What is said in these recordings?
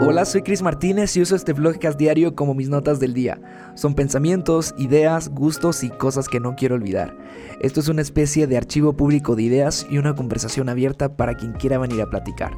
Hola, soy Chris Martínez y uso este vlogcast diario como mis notas del día. Son pensamientos, ideas, gustos y cosas que no quiero olvidar. Esto es una especie de archivo público de ideas y una conversación abierta para quien quiera venir a platicar.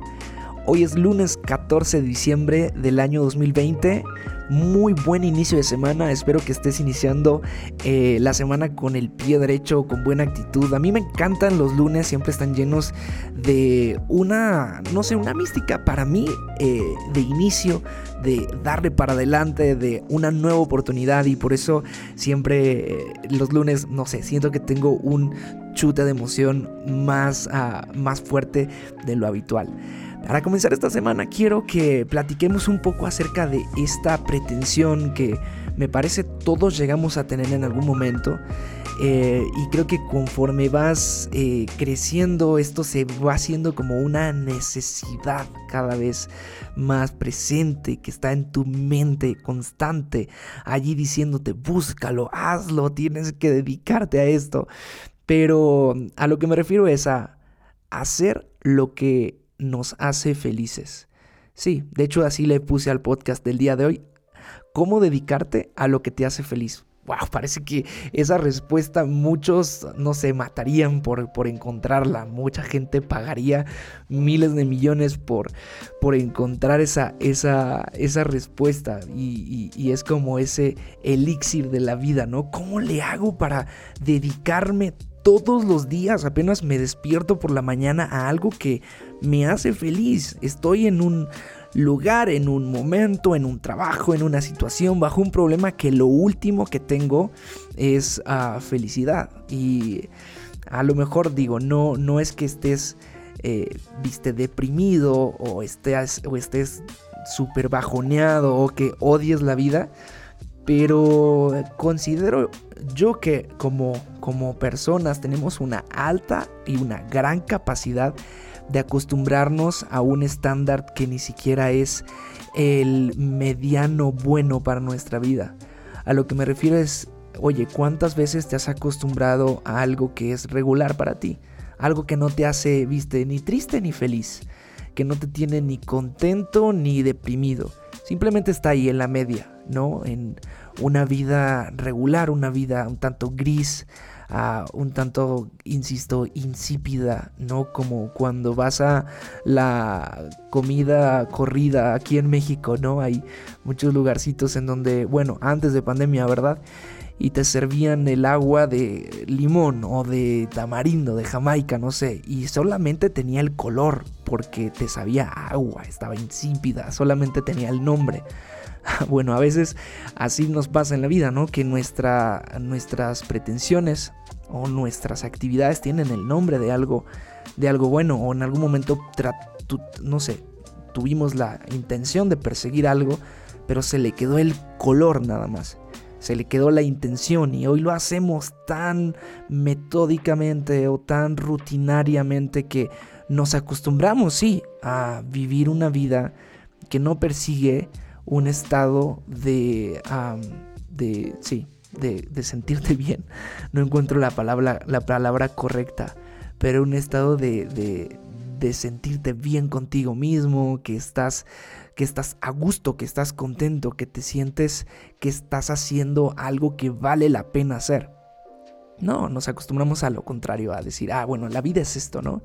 Hoy es lunes 14 de diciembre del año 2020 muy buen inicio de semana. Espero que estés iniciando eh, la semana con el pie derecho, con buena actitud. A mí me encantan los lunes, siempre están llenos de una, no sé, una mística para mí eh, de inicio, de darle para adelante, de una nueva oportunidad. Y por eso siempre eh, los lunes, no sé, siento que tengo un chute de emoción más, ah, más fuerte de lo habitual. Para comenzar esta semana quiero que platiquemos un poco acerca de esta pretensión que me parece todos llegamos a tener en algún momento. Eh, y creo que conforme vas eh, creciendo esto se va haciendo como una necesidad cada vez más presente que está en tu mente constante allí diciéndote búscalo hazlo tienes que dedicarte a esto pero a lo que me refiero es a hacer lo que nos hace felices. Sí, de hecho así le puse al podcast del día de hoy, cómo dedicarte a lo que te hace feliz. Wow, parece que esa respuesta muchos no se matarían por, por, encontrarla. Mucha gente pagaría miles de millones por, por encontrar esa, esa, esa respuesta. Y, y, es como ese elixir de la vida, ¿no? ¿Cómo le hago para dedicarme todos los días? Apenas me despierto por la mañana a algo que me hace feliz. Estoy en un lugar, en un momento, en un trabajo, en una situación, bajo un problema que lo último que tengo es ah, felicidad. Y a lo mejor digo, no, no es que estés, eh, viste, deprimido o estés, o estés súper bajoneado o que odies la vida. Pero considero yo que como, como personas tenemos una alta y una gran capacidad de acostumbrarnos a un estándar que ni siquiera es el mediano bueno para nuestra vida. A lo que me refiero es, oye, ¿cuántas veces te has acostumbrado a algo que es regular para ti? Algo que no te hace, viste, ni triste ni feliz, que no te tiene ni contento ni deprimido. Simplemente está ahí en la media, ¿no? En una vida regular, una vida un tanto gris, un tanto, insisto, insípida, ¿no? Como cuando vas a la comida corrida aquí en México, ¿no? Hay muchos lugarcitos en donde, bueno, antes de pandemia, ¿verdad? y te servían el agua de limón o de tamarindo, de Jamaica, no sé, y solamente tenía el color porque te sabía agua, estaba insípida, solamente tenía el nombre. Bueno, a veces así nos pasa en la vida, ¿no? Que nuestra, nuestras pretensiones o nuestras actividades tienen el nombre de algo, de algo bueno o en algún momento, no sé, tuvimos la intención de perseguir algo, pero se le quedó el color nada más. Se le quedó la intención y hoy lo hacemos tan metódicamente o tan rutinariamente que nos acostumbramos, sí, a vivir una vida que no persigue un estado de, de sí, de, sentirte bien. No encuentro la palabra, la palabra correcta, pero un estado de, de, de sentirte bien contigo mismo, que estás, que estás a gusto, que estás contento, que te sientes que estás haciendo algo que vale la pena hacer. No, nos acostumbramos a lo contrario, a decir, ah, bueno, la vida es esto, ¿no?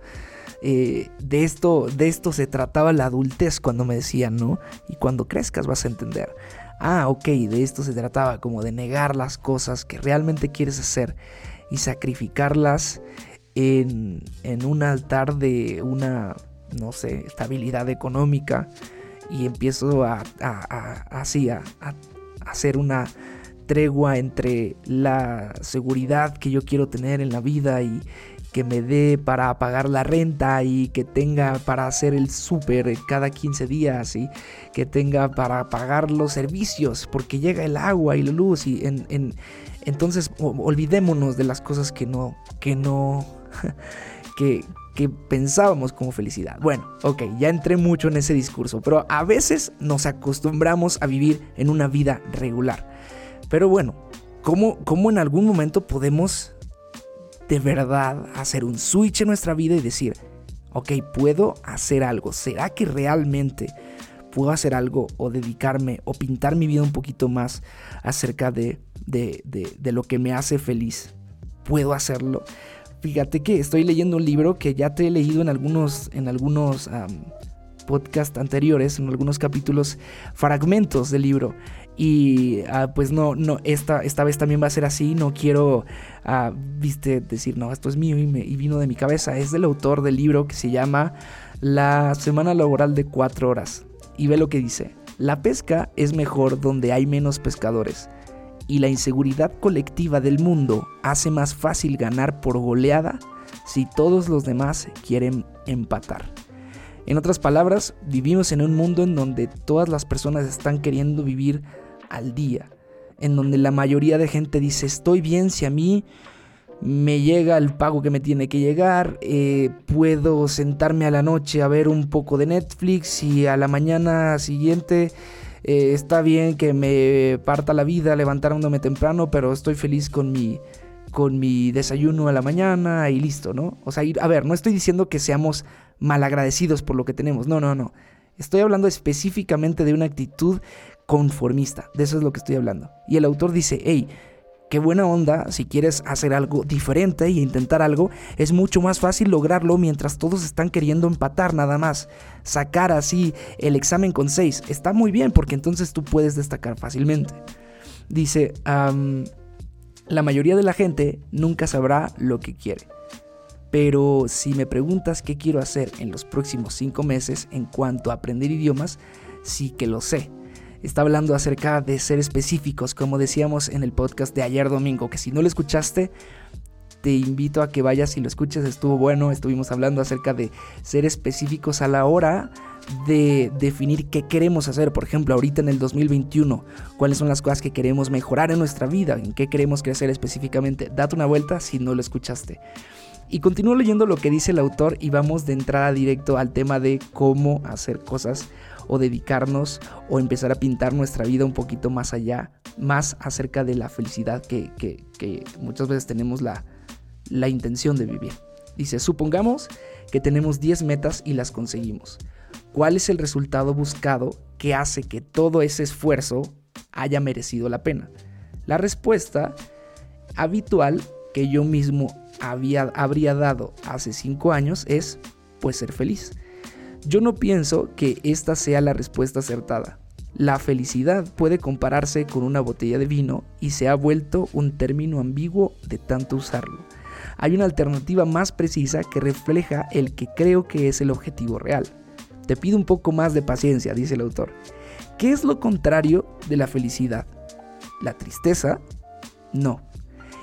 Eh, de, esto, de esto se trataba la adultez cuando me decían, ¿no? Y cuando crezcas vas a entender. Ah, ok, de esto se trataba, como de negar las cosas que realmente quieres hacer y sacrificarlas en, en un altar de una, no sé, estabilidad económica. Y empiezo a, así, a hacer una tregua entre la seguridad que yo quiero tener en la vida y que me dé para pagar la renta y que tenga para hacer el súper cada 15 días y que tenga para pagar los servicios porque llega el agua y la luz y en, entonces olvidémonos de las cosas que no que no que, que pensábamos como felicidad. Bueno, ok, ya entré mucho en ese discurso, pero a veces nos acostumbramos a vivir en una vida regular. Pero bueno, ¿cómo, cómo en algún momento podemos de verdad hacer un switch en nuestra vida y decir, ok, puedo hacer algo? ¿Será que realmente puedo hacer algo o dedicarme o pintar mi vida un poquito más acerca de, de, de, lo que me hace feliz, puedo hacerlo. Fíjate que estoy leyendo un libro que ya te he leído en algunos, en algunos podcasts anteriores, en algunos capítulos, fragmentos del libro. Y ah, pues no, no, esta, esta vez también va a ser así. No quiero, ah, viste, decir, no, esto es mío y, y, vino de mi cabeza. Es del autor del libro que se llama La Semana Laboral de Cuatro Horas. Y ve lo que dice. La pesca es mejor donde hay menos pescadores. Y la inseguridad colectiva del mundo hace más fácil ganar por goleada si todos los demás quieren empatar. En otras palabras, vivimos en un mundo en donde todas las personas están queriendo vivir al día, en donde la mayoría de gente dice estoy bien si a mí me llega el pago que me tiene que llegar, eh, puedo sentarme a la noche a ver un poco de Netflix y a la mañana siguiente eh, está bien que me parta la vida levantándome temprano, pero estoy feliz con mi, con mi desayuno a la mañana y listo, ¿no? O sea, a ver, no estoy diciendo que seamos malagradecidos por lo que tenemos, no, no, no. Estoy hablando específicamente de una actitud conformista, de eso es lo que estoy hablando. Y el autor dice, hey, qué buena onda, si quieres hacer algo diferente y intentar algo, es mucho más fácil lograrlo mientras todos están queriendo empatar nada más. Sacar así el examen con 6 está muy bien porque entonces tú puedes destacar fácilmente. Dice, la mayoría de la gente nunca sabrá lo que quiere. Pero si me preguntas qué quiero hacer en los próximos 5 meses en cuanto a aprender idiomas, sí que lo sé está hablando acerca de ser específicos, como decíamos en el podcast de ayer domingo, que si no lo escuchaste, te invito a que vayas y lo escuches, estuvo bueno, estuvimos hablando acerca de ser específicos a la hora de definir qué queremos hacer, por ejemplo, ahorita en el 2021, cuáles son las cosas que queremos mejorar en nuestra vida, en qué queremos crecer específicamente. Date una vuelta si no lo escuchaste. Y continúo leyendo lo que dice el autor y vamos de entrada directo al tema de cómo hacer cosas o dedicarnos o empezar a pintar nuestra vida un poquito más allá, más acerca de la felicidad que, muchas veces tenemos la, la intención de vivir. Dice, supongamos que tenemos 10 metas y las conseguimos. ¿Cuál es el resultado buscado que hace que todo ese esfuerzo haya merecido la pena? La respuesta habitual que yo mismo había, habría dado hace 5 años es, pues ser feliz. Yo no pienso que esta sea la respuesta acertada. La felicidad puede compararse con una botella de vino y se ha vuelto un término ambiguo de tanto usarlo. Hay una alternativa más precisa que refleja el que creo que es el objetivo real. Te pido un poco más de paciencia, dice el autor. ¿Qué es lo contrario de la felicidad? ¿La tristeza? No.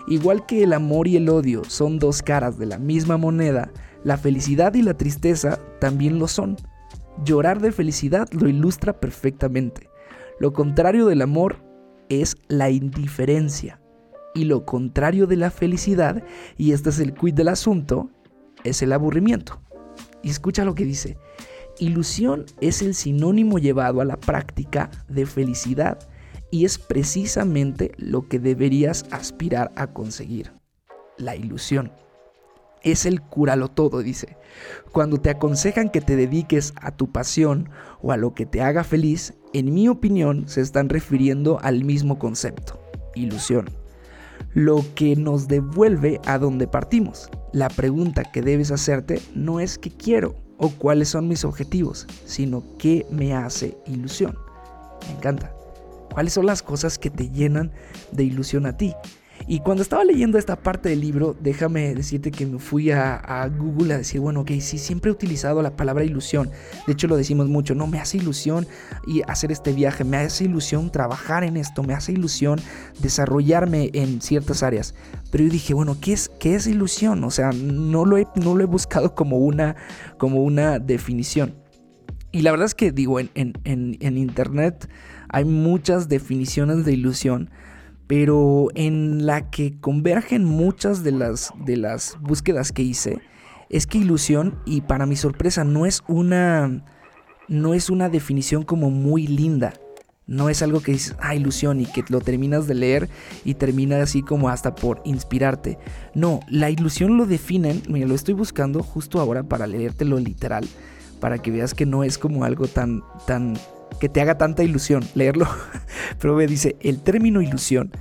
Igual que el amor y el odio son dos caras de la misma moneda, la felicidad y la tristeza también lo son. Llorar de felicidad lo ilustra perfectamente. Lo contrario del amor es la indiferencia. Y lo contrario de la felicidad, y este es el quid del asunto, es el aburrimiento. Y escucha lo que dice. Ilusión es el sinónimo llevado a la práctica de felicidad y es precisamente lo que deberías aspirar a conseguir. La ilusión es el cúralo todo, dice. Cuando te aconsejan que te dediques a tu pasión o a lo que te haga feliz, en mi opinión se están refiriendo al mismo concepto, ilusión. Lo que nos devuelve a donde partimos. La pregunta que debes hacerte no es qué quiero o cuáles son mis objetivos, sino qué me hace ilusión. Me encanta. ¿Cuáles son las cosas que te llenan de ilusión a ti? Y cuando estaba leyendo esta parte del libro, déjame decirte que me fui a, Google a decir, bueno, ok, sí, siempre he utilizado la palabra ilusión. De hecho, lo decimos mucho, no, me hace ilusión y hacer este viaje, me hace ilusión trabajar en esto, me hace ilusión desarrollarme en ciertas áreas. Pero yo dije, bueno, ¿qué es, qué es ilusión? O sea, no lo he, no lo he buscado como una, como una definición. Y la verdad es que digo, en, en, en internet hay muchas definiciones de ilusión pero en la que convergen muchas de las, de las búsquedas que hice, es que ilusión, y para mi sorpresa, no es una, no es una definición como muy linda. No es algo que dices, ah, ilusión, y que lo terminas de leer y termina así como hasta por inspirarte. No, la ilusión lo definen, mira, lo estoy buscando justo ahora para leértelo literal, para que veas que no es como algo tan, tan que te haga tanta ilusión leerlo. Pero me dice, el término ilusión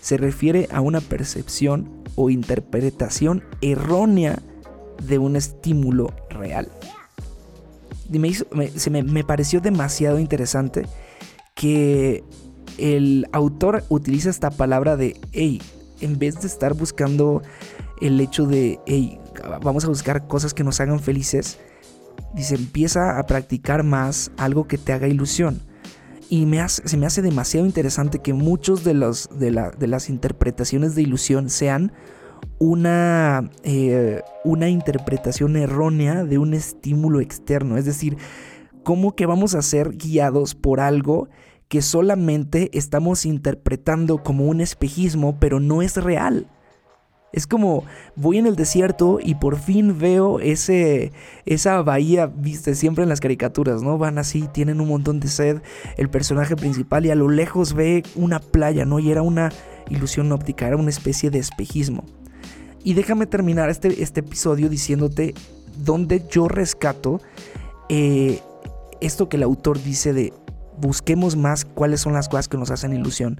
se refiere a una percepción o interpretación errónea de un estímulo real. me, pareció demasiado interesante que el autor utiliza esta palabra de, hey, en vez de estar buscando el hecho de, hey, vamos a buscar cosas que nos hagan felices, dice, empieza a practicar más algo que te haga ilusión. Y me se me hace demasiado interesante que muchos de, los, de, las interpretaciones de ilusión sean una, eh, una interpretación errónea de un estímulo externo. Es decir, cómo que vamos a ser guiados por algo que solamente estamos interpretando como un espejismo, pero no es real. Es como voy en el desierto y por fin veo ese, esa bahía, viste, siempre en las caricaturas, ¿no? Van así, tienen un montón de sed, el personaje principal y a lo lejos ve una playa, ¿no? Y era una ilusión óptica, era una especie de espejismo. Y déjame terminar este, este episodio diciéndote dónde yo rescato eh, esto que el autor dice de busquemos más cuáles son las cosas que nos hacen ilusión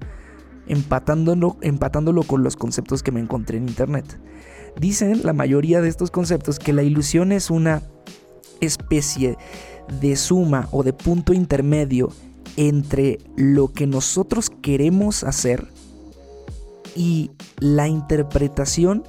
empatándolo, empatándolo con los conceptos que me encontré en internet. Dicen la mayoría de estos conceptos que la ilusión es una especie de suma o de punto intermedio entre lo que nosotros queremos hacer y la interpretación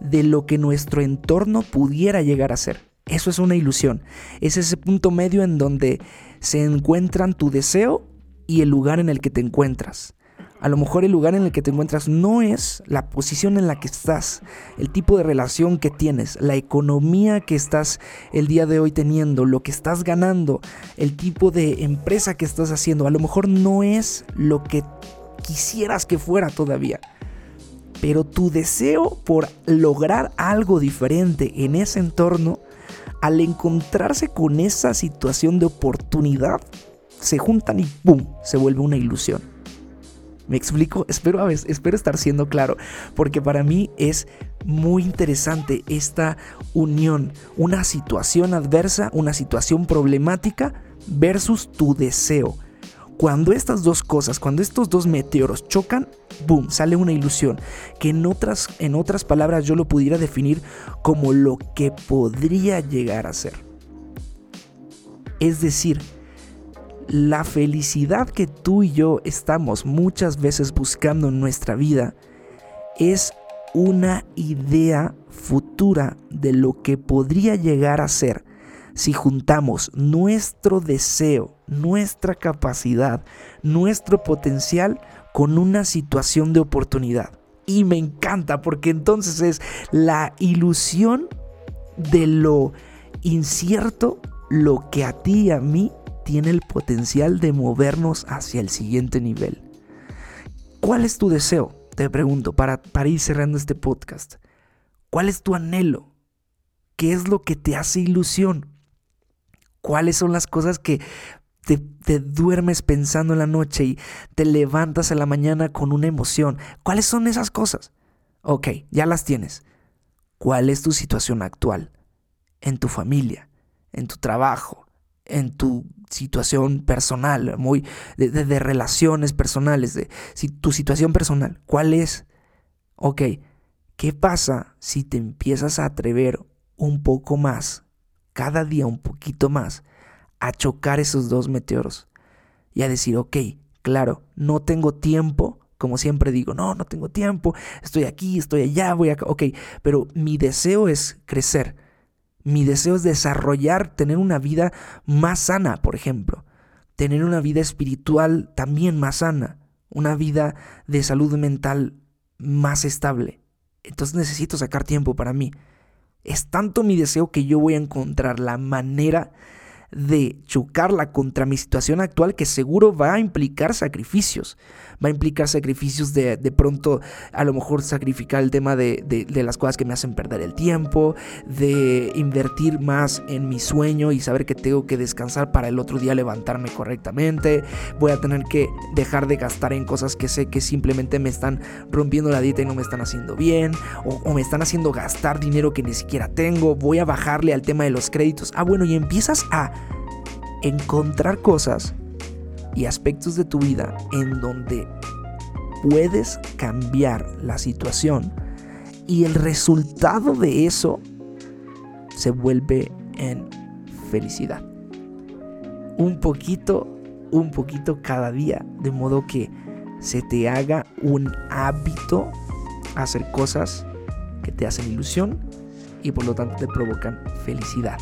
de lo que nuestro entorno pudiera llegar a ser. Eso es una ilusión. Es ese punto medio en donde se encuentran tu deseo y el lugar en el que te encuentras. A lo mejor el lugar en el que te encuentras no es la posición en la que estás, el tipo de relación que tienes, la economía que estás el día de hoy teniendo, lo que estás ganando, el tipo de empresa que estás haciendo. A lo mejor no es lo que quisieras que fuera todavía. Pero tu deseo por lograr algo diferente en ese entorno, al encontrarse con esa situación de oportunidad, se juntan y ¡pum! se vuelve una ilusión. ¿Me explico? Espero, espero estar siendo claro, porque para mí es muy interesante esta unión, una situación adversa, una situación problemática versus tu deseo. Cuando estas dos cosas, cuando estos dos meteoros chocan, boom, sale una ilusión, que en otras, en otras palabras yo lo pudiera definir como lo que podría llegar a ser. Es decir, la felicidad que tú y yo estamos muchas veces buscando en nuestra vida es una idea futura de lo que podría llegar a ser si juntamos nuestro deseo, nuestra capacidad, nuestro potencial con una situación de oportunidad. Y me encanta porque entonces es la ilusión de lo incierto lo que a ti y a mí tiene el potencial de movernos hacia el siguiente nivel. ¿Cuál es tu deseo? Te pregunto, para, ir cerrando este podcast. ¿Cuál es tu anhelo? ¿Qué es lo que te hace ilusión? ¿Cuáles son las cosas que te, te, duermes pensando en la noche y te levantas en la mañana con una emoción? ¿Cuáles son esas cosas? Ok, ya las tienes. ¿Cuál es tu situación actual? En tu familia, en tu trabajo, en tu situación personal, muy de, relaciones personales, de si, tu situación personal. ¿Cuál es? Ok, ¿qué pasa si te empiezas a atrever un poco más, cada día un poquito más, a chocar esos dos meteoros? Y a decir, ok, claro, no tengo tiempo, como siempre digo, no, no tengo tiempo, estoy aquí, estoy allá, voy acá, ok, pero mi deseo es crecer mi deseo es desarrollar, tener una vida más sana, por ejemplo. Tener una vida espiritual también más sana. Una vida de salud mental más estable. Entonces necesito sacar tiempo para mí. Es tanto mi deseo que yo voy a encontrar la manera de chocarla contra mi situación actual que seguro va a implicar sacrificios. Va a implicar sacrificios de, de pronto, a lo mejor sacrificar el tema de, de, las cosas que me hacen perder el tiempo, de invertir más en mi sueño y saber que tengo que descansar para el otro día levantarme correctamente. Voy a tener que dejar de gastar en cosas que sé que simplemente me están rompiendo la dieta y no me están haciendo bien, o, o me están haciendo gastar dinero que ni siquiera tengo. Voy a bajarle al tema de los créditos. Ah, bueno, y empiezas a encontrar cosas y aspectos de tu vida en donde puedes cambiar la situación y el resultado de eso se vuelve en felicidad. Un poquito, un poquito cada día, de modo que se te haga un hábito hacer cosas que te hacen ilusión y por lo tanto te provocan felicidad.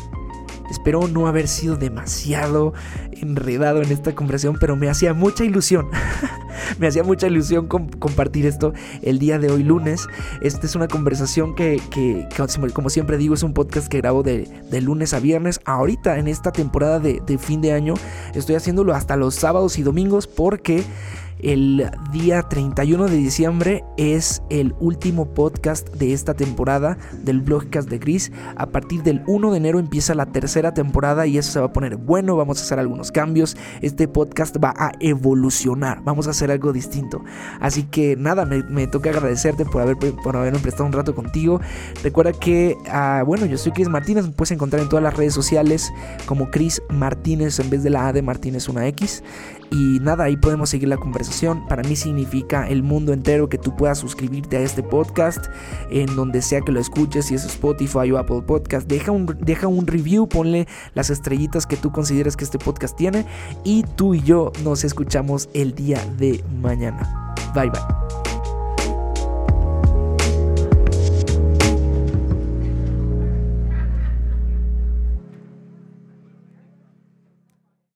Espero no haber sido demasiado enredado en esta conversación, pero me hacía mucha ilusión. me hacía mucha ilusión compartir esto el día de hoy lunes. Esta es una conversación que, como siempre digo, es un podcast que grabo de, lunes a viernes. Ahorita en esta temporada de, de fin de año estoy haciéndolo hasta los sábados y domingos porque el día 31 de diciembre es el último podcast de esta temporada del Blogcast de Gris. A partir del 1 de enero empieza la tercera temporada y eso se va a poner bueno. Vamos a hacer algunos cambios. Este podcast va a evolucionar. Vamos a hacer algo distinto. Así que nada, me, toca agradecerte por, haber, por haberme prestado un rato contigo. Recuerda que, ah, bueno, yo soy Chris Martínez. Me puedes encontrar en todas las redes sociales como Chris Martínez en vez de la A de Martínez una X. Y nada, ahí podemos seguir la conversación. Para mí significa el mundo entero que tú puedas suscribirte a este podcast en donde sea que lo escuches, si es Spotify o Apple Podcast. Deja un, deja un review, ponle las estrellitas que tú consideres que este podcast tiene y tú y yo nos escuchamos el día de mañana. Bye bye.